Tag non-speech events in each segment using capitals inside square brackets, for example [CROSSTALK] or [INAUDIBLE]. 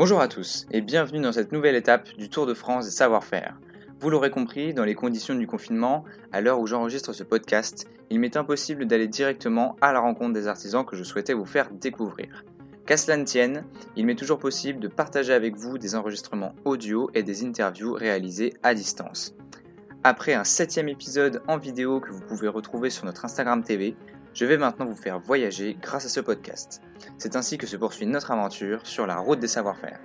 Bonjour à tous et bienvenue dans cette nouvelle étape du Tour de France des savoir-faire. Vous l'aurez compris, dans les conditions du confinement, à l'heure où j'enregistre ce podcast, il m'est impossible d'aller directement à la rencontre des artisans que je souhaitais vous faire découvrir. Qu'à cela ne tienne, il m'est toujours possible de partager avec vous des enregistrements audio et des interviews réalisées à distance. Après un septième épisode en vidéo que vous pouvez retrouver sur notre Instagram TV, je vais maintenant vous faire voyager grâce à ce podcast. C'est ainsi que se poursuit notre aventure sur la route des savoir-faire.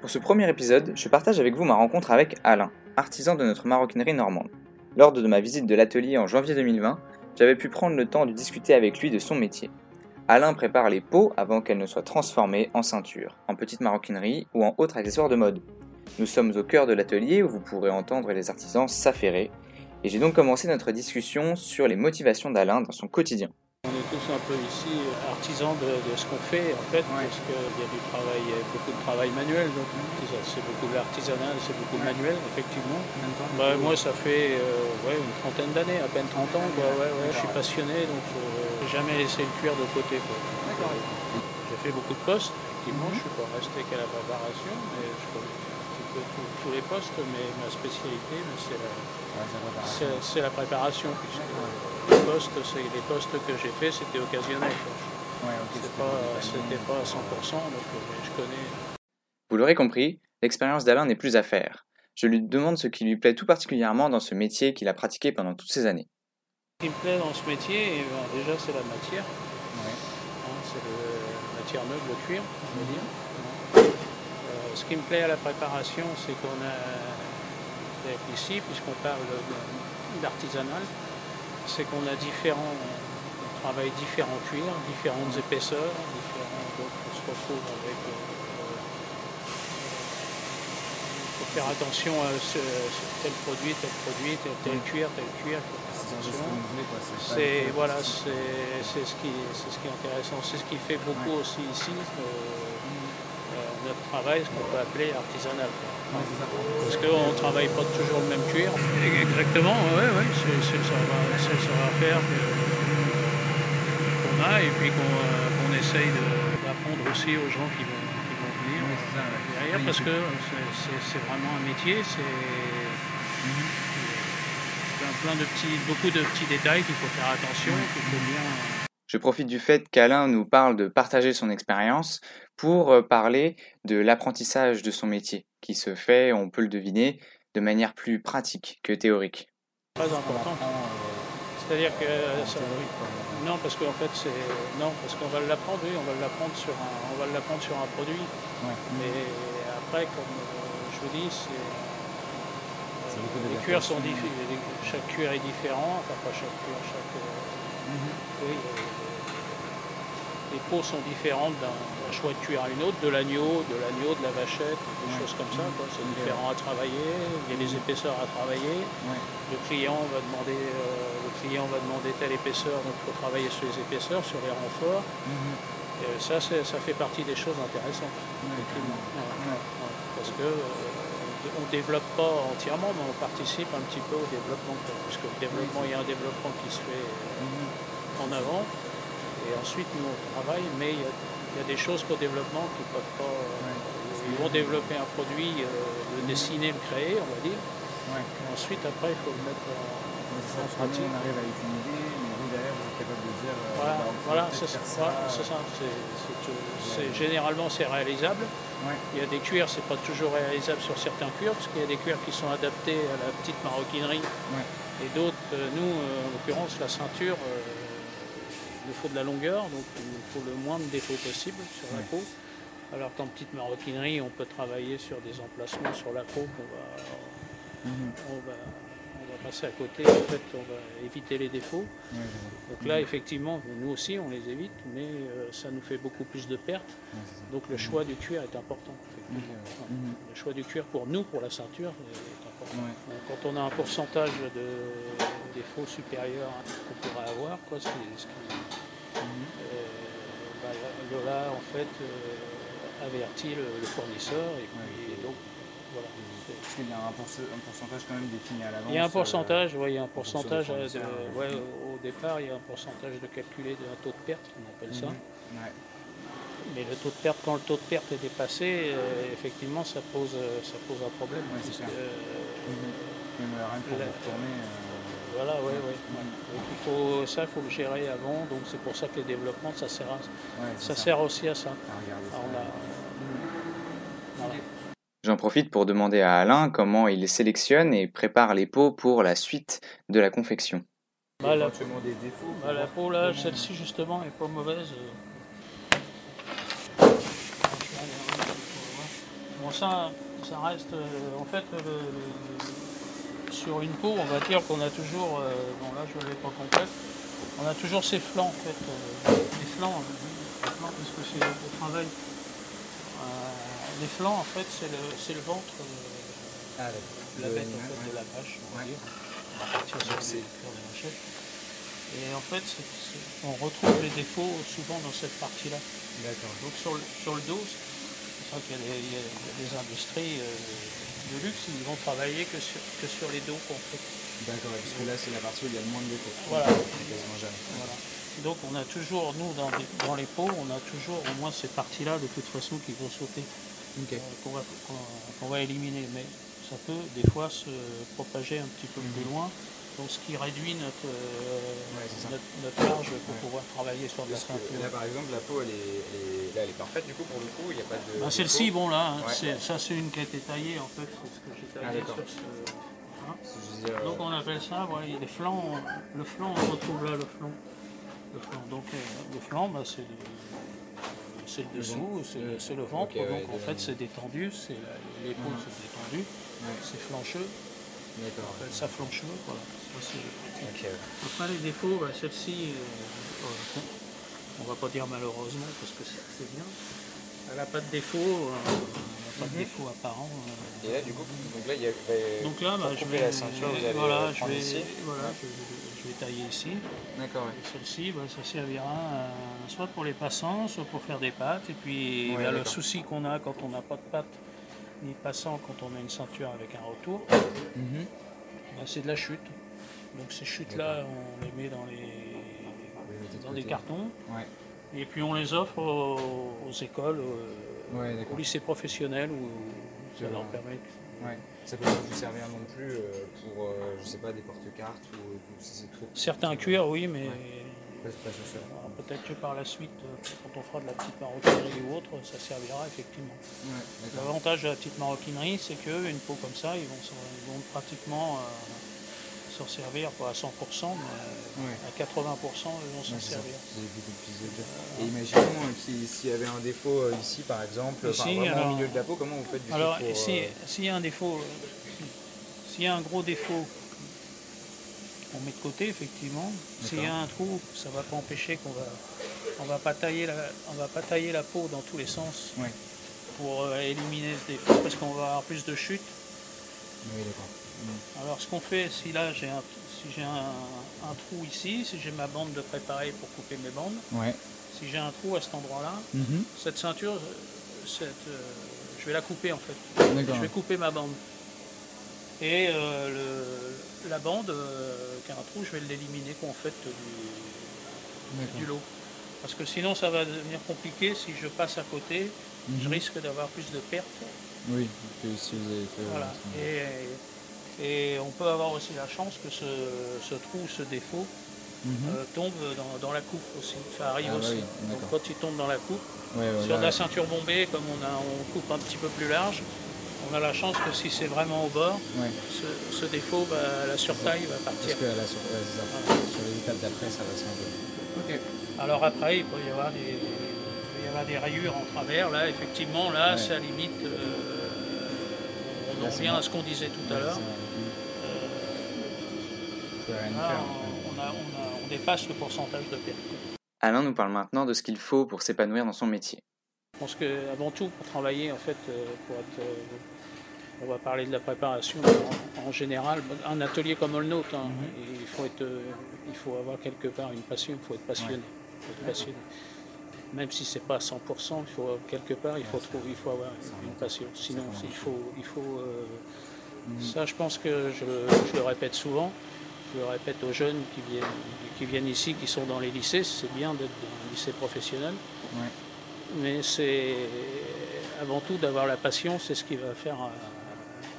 Pour ce premier épisode, je partage avec vous ma rencontre avec Alain, artisan de notre maroquinerie normande. Lors de ma visite de l'atelier en janvier 2020, j'avais pu prendre le temps de discuter avec lui de son métier. Alain prépare les peaux avant qu'elles ne soient transformées en ceinture, en petite maroquinerie ou en autres accessoires de mode. Nous sommes au cœur de l'atelier où vous pourrez entendre les artisans s'affairer, et j'ai donc commencé notre discussion sur les motivations d'Alain dans son quotidien. On est tous un peu ici artisans de, ce qu'on fait en fait, parce qu'il y a du travail, beaucoup de travail manuel, donc c'est beaucoup de l'artisanat, c'est beaucoup de manuel, effectivement. Bah, moi ça fait euh, une trentaine d'années, à peine 30 ans, je suis passionné, donc je n'ai jamais laissé le cuir de côté. J'ai fait beaucoup de postes, effectivement, je ne suis pas resté qu'à la préparation, mais je tous, les postes, mais ma spécialité, c'est la, préparation, puisque les postes, les postes que j'ai faits, c'était occasionnel. C'était pas, à 100%, donc euh, je connais. Vous l'aurez compris, l'expérience d'Alain n'est plus à faire. Je lui demande ce qui lui plaît tout particulièrement dans ce métier qu'il a pratiqué pendant toutes ces années. Ce qui me plaît dans ce métier, eh ben, déjà c'est la matière. Hein, c'est la matière neuve, le cuir, on va dire ce qui me plaît à la préparation, c'est qu'on a, ici, puisqu'on parle d'artisanal, c'est qu'on a différents, on travaille différents cuirs, différentes épaisseurs, donc on se retrouve avec. Il euh, euh, faut faire attention à tel produit, tel produit, tel, cuir, tel cuir. C'est voilà, c'est ce qui c'est ce qui est intéressant, c'est ce qui fait beaucoup aussi ici. Euh, travail, ce qu'on peut appeler artisanal. Parce qu'on ne travaille pas toujours le même cuir. Exactement, oui, ouais, c'est le savoir-faire qu'on a et puis qu'on euh, essaye d'apprendre aussi aux gens qui vont, venir derrière parce que c'est vraiment un métier, c'est plein de petits, beaucoup de petits détails qu'il faut faire attention, qu'il faut bien je profite du fait qu'Alain nous parle de partager son expérience pour euh, parler de l'apprentissage de son métier, qui se fait, on peut le deviner, de manière plus pratique que théorique. Très important. C'est-à-dire que non, parce qu'en fait c'est non, parce qu'on va l'apprendre, oui, on va l'apprendre sur un, on va l'apprendre sur un produit. Mais après, comme euh, je vous dis, c'est euh, les cuirs sont différents, chaque cuir est différent, enfin pas chaque cuir, chaque mhm. oui, les peaux sont différentes d'un choix de cuir à une autre, de l'agneau, de l'agneau, de la vachette, des choses comme ça. C'est différent à travailler, il y a des épaisseurs à travailler. Le, client va demander, euh, le client va demander telle épaisseur, donc il faut travailler sur les épaisseurs, sur les renforts. Mhm. ça, ça fait partie des choses intéressantes. Parce que euh, on ne développe pas entièrement, mais on participe un petit peu au développement. Puisque le développement, il y a un développement qui se fait mhm. en avant. Et ensuite, nous, on travaille, mais il y a, des choses qu'au développement qui ne peuvent pas. Euh, ils vont développer un produit, euh, le dessiner, le créer, on va dire. ensuite, après, il faut le mettre en, pratique. On arrive avec une idée, mais vous, derrière, vous êtes capable de dire. Euh, voilà, bah, voilà c'est ça. ça. C'est, généralement, c'est réalisable. Il y a des cuirs, c'est pas toujours réalisable sur certains cuirs, parce qu'il y a des cuirs qui sont adaptés à la petite maroquinerie. Et d'autres, nous, en l'occurrence, la ceinture il nous faut de la longueur, donc il nous faut le moins de défauts possible sur la peau. Alors qu'en petite maroquinerie, on peut travailler sur des emplacements sur la peau qu'on mhm. va, passer à côté, en fait, on va éviter les défauts. donc là, effectivement, nous aussi, on les évite, mais euh, ça nous fait beaucoup plus de pertes. donc le choix du cuir est important. Mhm. Le choix du cuir pour nous, pour la ceinture, est important. quand on a un pourcentage de défauts supérieur qu'on pourrait avoir, quoi, ce euh, bah, Lola en fait euh, avertit le, fournisseur et, puis. Il y a un, pourcentage quand même défini à l'avance. Il y a un pourcentage, oui, il y a un pourcentage. au départ, il y a un pourcentage de calculé d'un taux de perte, on appelle ça. Mhm. Mais le taux de perte, quand le taux de perte est dépassé, euh, effectivement, ça pose, euh, ça pose un problème. Ouais, c'est euh, euh, pour La- retourner. Voilà, ouais. Donc il faut, ça, il faut le gérer avant. Donc c'est pour ça que les développements, ça sert, à- ouais, c'est ça sert aussi à ça. À regarder Alors, ça. on a- voilà. J'en profite pour demander à Alain comment il sélectionne et prépare les pots pour la suite de la confection. Bah, la, des défauts. bah, la peau, là, celle-ci justement, est pas mauvaise. Bon, ça, ça reste. euh, en fait, le- le- sur une peau, on va dire qu'on a toujours. euh, bon, là, je ne l'ai pas complète. On a toujours ses flancs, en fait. euh, les flancs, euh, les flancs, parce que c'est au travail. Les flancs, en fait, c'est le, le ventre euh, Ah, de la de bête, en fait, de la vache, on va dire. On va partir sur les cœurs de vachette. Et en fait, on retrouve les défauts souvent dans cette partie-là. D'accord. Donc sur le, sur le dos, c'est vrai qu'il y, a des- il y a des industries euh, de luxe, ils vont travailler que sur, que sur les dos qu'on fait. D'accord, parce que là, c'est la partie où il y a le moins de défauts. Voilà. Quasiment jamais. Voilà. Donc on a toujours, nous, dans les, dans les pots, on a toujours au moins ces parties-là de toute façon qui vont sauter, Euh, qu'on va, éliminer. Mais ça peut des fois se propager un petit peu plus loin. Donc ce qui réduit notre, euh, Mhm. Ouais, c'est ça. notre, notre marge pour Ouais. pouvoir travailler sur de la là, par exemple, la peau, elle est, elle est- là, elle est parfaite, du coup, pour le coup, il n'y a pas de. Bah, Celle-ci, bon là, hein, Ouais. ça c'est une qui a été taillée en fait, c'est ce que j'ai Ah, taillé d'accord. sur ce. hein. Euh, Donc on appelle ça, voilà, les flancs, le flanc, on retrouve là le flanc. Le flanc. Donc euh, le flanc, bah, c'est c'est le dessous, c'est le ventre, ouais, donc en déjà. fait c'est détendu, c'est l'épaule c'est détendu, Ouais. c'est flancheux, D'accord. ça flancheux, voilà. Ça. Après les défauts, bah, celle-ci, euh, on va pas dire malheureusement parce que c'est bien. Elle n'a pas de défaut, euh, pas de Mhm. défaut apparent. euh. Et là, du coup, donc là, il y a. Donc là, bah, je vais, la ceinture, vous allez voilà, euh, je vais, ici. voilà, je, je vais tailler ici. D'accord, Et celle-ci, bah, ça servira euh, soit pour les passants, soit pour faire des pâtes. Et puis bah, le souci qu'on a quand on n'a pas de pâtes ni de passants, quand on a une ceinture avec un retour, bah, c'est de la chute. Donc ces chutes-là, on les met dans, les, dans des cartons. Ouais. Et puis on les offre aux, aux écoles, Ouais, aux d'accord. lycées professionnels où ça leur vois. permet. Ouais. Ça peut pas vous servir non plus euh, pour, euh, je sais pas, des porte-cartes ou, ou si c'est trop. Certains cuirs, oui, mais peut-être que par la suite, euh, quand on fera de la petite maroquinerie ou autre, ça servira effectivement. L'avantage de la petite maroquinerie, c'est qu'une peau comme ça, ils vont, ils vont pratiquement euh, s'en servir, pas à 100%, mais Ouais. à 80%, ils vont s'en servir. Et imaginons qu'il- s'il y avait un défaut euh, ici, par exemple, enfin, Ici, vraiment alors- au milieu de la peau, comment vous faites du Alors, euh, s'il y a un défaut, s'il y a un gros défaut, on met de côté, effectivement. S'il y a un trou, ça ne va pas empêcher qu'on va, on va pas tailler la, on va pas tailler la peau dans tous les sens Ouais. pour euh, éliminer ce défaut, parce qu'on va avoir plus de chute. Oui, d'accord. Alors, ce qu'on fait, si là j'ai un, si j'ai un, un trou ici, si j'ai ma bande de préparer pour couper mes bandes, Ouais. si j'ai un trou à cet endroit-là, cette ceinture, euh, cette, euh, je vais la couper en fait. Je vais couper ma bande. Et euh, le- la bande euh, qui a un trou, je vais l'éliminer en fait du, du lot. Parce que sinon ça va devenir compliqué si je passe à côté, je Mhm. risque d'avoir plus de pertes. Oui, que si vous avez fait. Voilà. Et, et on peut avoir aussi la chance que ce, ce trou, ce défaut, Mhm. euh, tombe dans, dans la coupe aussi. Ça arrive Ah bah aussi. oui, Donc quand il tombe dans la coupe, Ouais, ouais, sur là, de la ceinture bombée, comme on, a, on coupe un petit peu plus large, on a la chance que si c'est vraiment au bord, ouais. ce, ce défaut, bah, la surtaille va Parce partir. que là, sur, sur les étapes d'après, ça va se Ok. Alors après, il peut y avoir des, il peut y avoir des rayures en travers. Là, effectivement, là, Ouais. ça limite. euh, on en revient à ce qu'on disait tout à l'heure. c'est ça. Je peux rien y Là, faire. on, a- on a- on dépasse le pourcentage de perte. Alain nous parle maintenant de ce qu'il faut pour s'épanouir dans son métier. Je pense qu'avant tout, pour travailler, en fait, euh, pour être, euh, on va parler de la préparation en, en général, un atelier comme le nôtre, hein, Mhm. il, faut être, euh, il faut avoir quelque part une passion, il faut être passionné. il faut être passionné. Même si c'est pas à 100%, il faut quelque part, il faut, trouver, il faut avoir une passion. Sinon, il faut, il faut euh, Mhm. ça, je pense que je le répète souvent. Je le répète aux jeunes qui viennent, qui viennent ici, qui sont dans les lycées. C'est bien d'être dans un lycée professionnel. Ouais. mais c'est avant tout d'avoir la passion, c'est ce qui va faire, euh,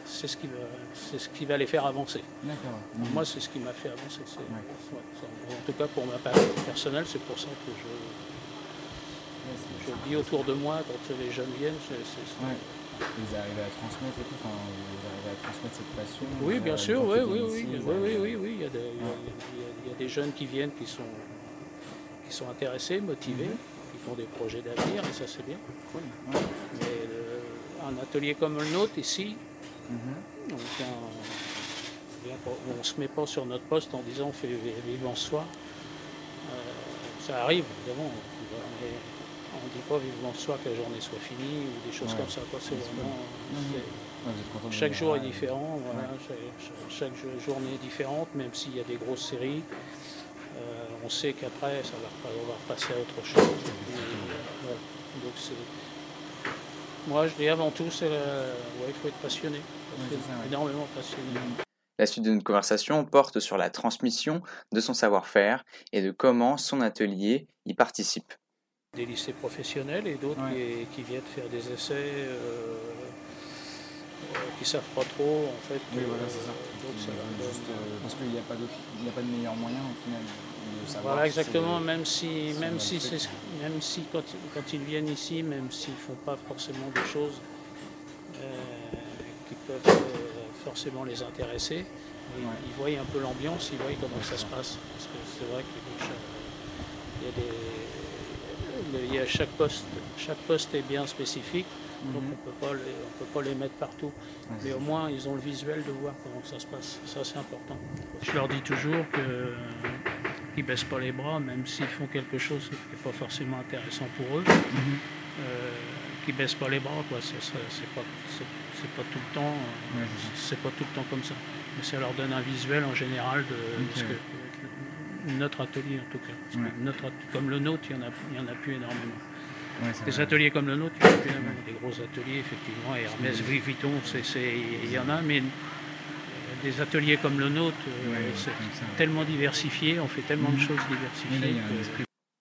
c'est ce qui va, c'est ce qui va les faire avancer. D'accord. Moi, c'est ce qui m'a fait avancer. c'est- Ouais. ouais, c'est- en tout cas, pour ma part personnelle, c'est pour ça que je, je dis autour de moi quand les jeunes viennent. c'est- c'est- Ouais. Vous arrivez à transmettre et tout, enfin, vous arrivez à transmettre cette passion. Oui, euh, bien sûr, en oui, oui, oui, ici, oui, oui, oui, oui, il y a des, il y a- il y a- il y a des jeunes qui viennent qui sont, qui sont intéressés, motivés, qui font des projets d'avenir, et ça c'est bien. Cool. Ouais. Mais le- un atelier comme le nôtre ici, Mhm. on on se met pas sur notre poste en disant on fait vivement soi. Euh, ça arrive, évidemment, mais on ne dit pas vivement soi que la journée soit finie ou des choses Ouais. comme ça. C'est vraiment, chaque jour est différent, voilà, chaque, chaque jour- journée est différente, même s'il y a des grosses séries. euh, on sait qu'après, ça va, on va repasser à autre chose. et puis, voilà. Donc Moi, je dis avant tout, c'est ouais, il faut être passionné, Ouais, c'est ça, ouais. énormément passionné. La suite de notre conversation porte sur la transmission de son savoir-faire et de comment son atelier y participe. Des lycées professionnels et d'autres Ouais. qui, qui viennent faire des essais euh, euh, qui savent pas trop, en fait. Oui, euh, voilà, c'est ça. juste, parce qu'il n'y a, pas a de meilleur moyen au final de savoir. Voilà, si exactement. Même si, même si, fait, c'est, même si quand, quand ils viennent ici, même s'ils font pas forcément des choses qui peuvent forcément les intéresser, ils, Ouais. ils voient un peu l'ambiance, ils voient comment ça se passe. Parce que c'est vrai que chaque- il y a des, il y a chaque poste, chaque poste est bien spécifique, donc Mhm. on peut pas les, on peut pas les mettre partout. Ouais, Mais au moins, ils ont le visuel de voir comment ça se passe. Ça, c'est important. Je leur dis toujours que qu'ils baissent pas les bras, même s'ils font quelque chose qui n'est pas forcément intéressant pour eux. Mhm. Euh, qu'ils baissent pas les bras, quoi. C'est, pas, c'est, pas tout le temps. c'est pas tout le temps comme ça. Mais ça leur donne un visuel en général de Ok. ce que- notre atelier en tout cas. Parce que Ouais. notre at- comme le nôtre, il y en a, il y en a plus énormément. Ouais, Des vrai. ateliers comme le nôtre, il y en a plus énormément. Des gros ateliers, effectivement, Hermès, Louis Vuitton, c'est, c'est- il y en a, mais euh, des ateliers comme le nôtre, euh, Ouais, c'est tellement diversifié, on fait tellement de Mhm. choses diversifiées.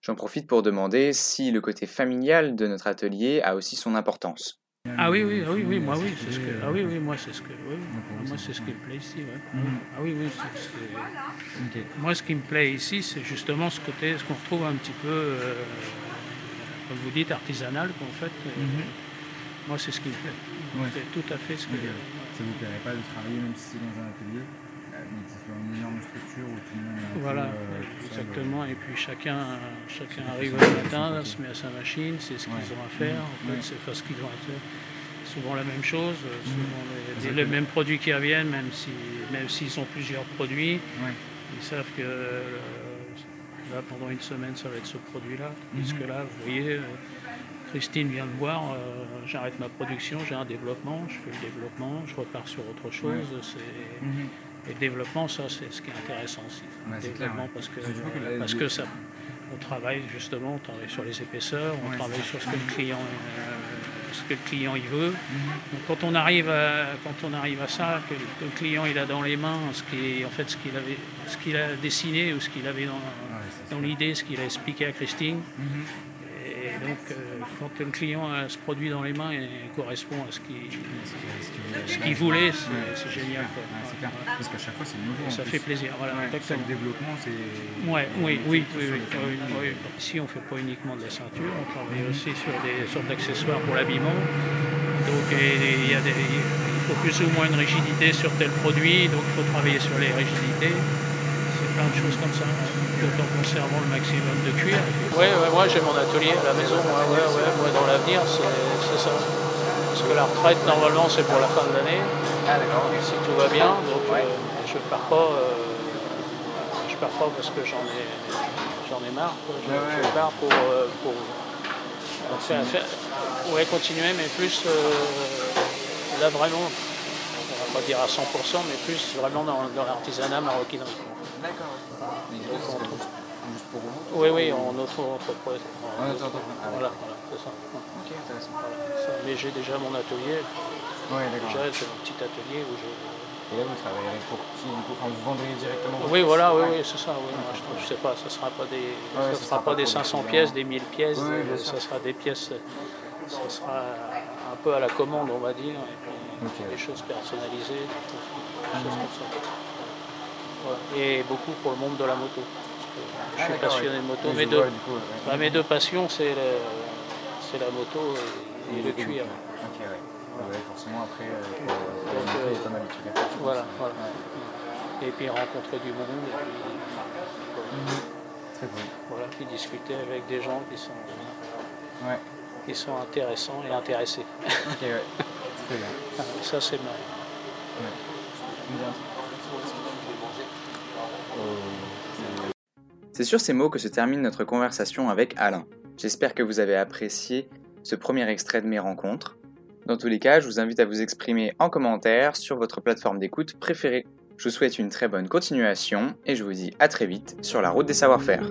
J'en profite pour demander si le côté familial de notre atelier a aussi son importance. Ah oui, oui, ah oui, oui, moi oui, c'est ce que, ah oui, oui, moi c'est ce que, oui, Ah, moi c'est- ce qui me plaît ici, ouais. Mhm. Ah oui, oui, c'est- c'est- Ok. moi ce qui me plaît ici, c'est justement ce côté, ce qu'on retrouve un petit peu, euh, comme vous dites, artisanal, qu'en fait, euh, Mhm. moi c'est ce qui me plaît. Ouais. C'est tout à fait ce que. Ok. Ça vous plairait pas de travailler même si c'est dans un atelier, mais que ce soit une énorme structure où tout le monde est un peu, Voilà, euh, exactement. Et puis chacun, chacun arrive le matin, se met à sa machine, c'est ce qu'ils Ouais. ont à faire. En fait, c'est pas ce qu'ils ont à faire. Souvent la même chose, euh, souvent les, mêmes produits qui reviennent, même si, même s'ils ont plusieurs produits, Ouais. ils savent que euh, là pendant une semaine ça va être ce produit-là. Puisque Mhm. là, vous voyez, Christine vient de voir, euh, j'arrête ma production, j'ai un développement, je fais le développement, je repars sur autre chose. C'est Mhm. Et le développement, ça, c'est ce qui est intéressant aussi. Ouais, le c'est clair, développement, parce que, Parce que parce ça, on travaille justement, on travaille sur les épaisseurs, on Ouais, travaille sur ce que le client, euh, ce que le client il veut. Donc, quand on arrive à, quand on arrive à ça, que, le- que le client il a dans les mains ce qui en fait, ce qu'il avait, ce qu'il a dessiné ou ce qu'il avait dans, Ouais, dans l'idée, ce qu'il a expliqué à Christine. Mhm. Et donc, euh, quand le client a ce produit dans les mains et correspond à ce qu'il, ce voulait, c'est, génial. quoi. Clair. Parce qu'à chaque fois, c'est nouveau. Ça fait plaisir. Voilà, Ouais, chaque développement, c'est. Ouais, oui, oui, oui, oui. Ici, on ne fait pas uniquement de la ceinture, on travaille aussi sur des sortes d'accessoires pour l'habillement. Donc, il y a des, il faut plus ou moins une rigidité sur tel produit, donc il faut travailler sur les rigidités. Plein de choses comme ça, tout en conservant le maximum de cuir. Oui, moi j'ai mon atelier à la maison, moi, ouais, ouais, moi dans l'avenir, c'est ça. Parce que la retraite, normalement, c'est pour la fin de l'année, Ah, si tout va bien. Donc, euh, je pars pas. euh, je pars pas parce que j'en ai, j'en ai marre. quoi. Je, Ouais, ouais. je pars pour, euh, pour, pour faire, faire- ouais, continuer, mais plus euh, là vraiment, pas dire à 100%, mais plus vraiment dans, dans l'artisanat maroquinerie. D'accord. Mais Donc, juste, on c'est trouve- juste- juste pour vous Oui, oui, en auto-entreprise. En auto-entreprise, ah, Voilà, voilà, c'est ça. Ok, intéressant. Voilà. Mais j'ai déjà mon atelier. Ouais, d'accord. Déjà, j'ai mon petit atelier où je, Et là, vous travaillerez pour qui enfin, Vous vendrez directement Oui, voilà, oui, oui, c'est ça. Oui. Moi, je, ne sais pas, ça ne sera pas des, Ouais, ça ce sera pas pas des pour des 500 clients. pièces, des 1000 pièces, Oui, ça sera des pièces, ça sera un peu à la commande, on va dire, et puis Des choses personnalisées, des choses, des choses comme ça. Voilà. Et beaucoup pour le monde de la moto. que je Ah, suis passionné de moto. Mes deux, vois, du coup, ouais. bah, mes deux passions, c'est la moto et, et le cuir. Ok, ouais. Ouais, forcément, après, euh, pour, pour la Donc, moto, il y a pas mal de trucs à faire. je pense. Voilà, voilà. Ouais. Et puis rencontrer du monde, et puis cool. voilà, puis discuter avec des gens qui sont, Ouais. qui sont intéressants et intéressés. Ok, ouais. [LAUGHS] Ça, c'est. C'est sur ces mots que se termine notre conversation avec Alain. J'espère que vous avez apprécié ce premier extrait de mes rencontres. Dans tous les cas, je vous invite à vous exprimer en commentaire sur votre plateforme d'écoute préférée. Je vous souhaite une très bonne continuation et je vous dis à très vite sur la route des savoir-faire.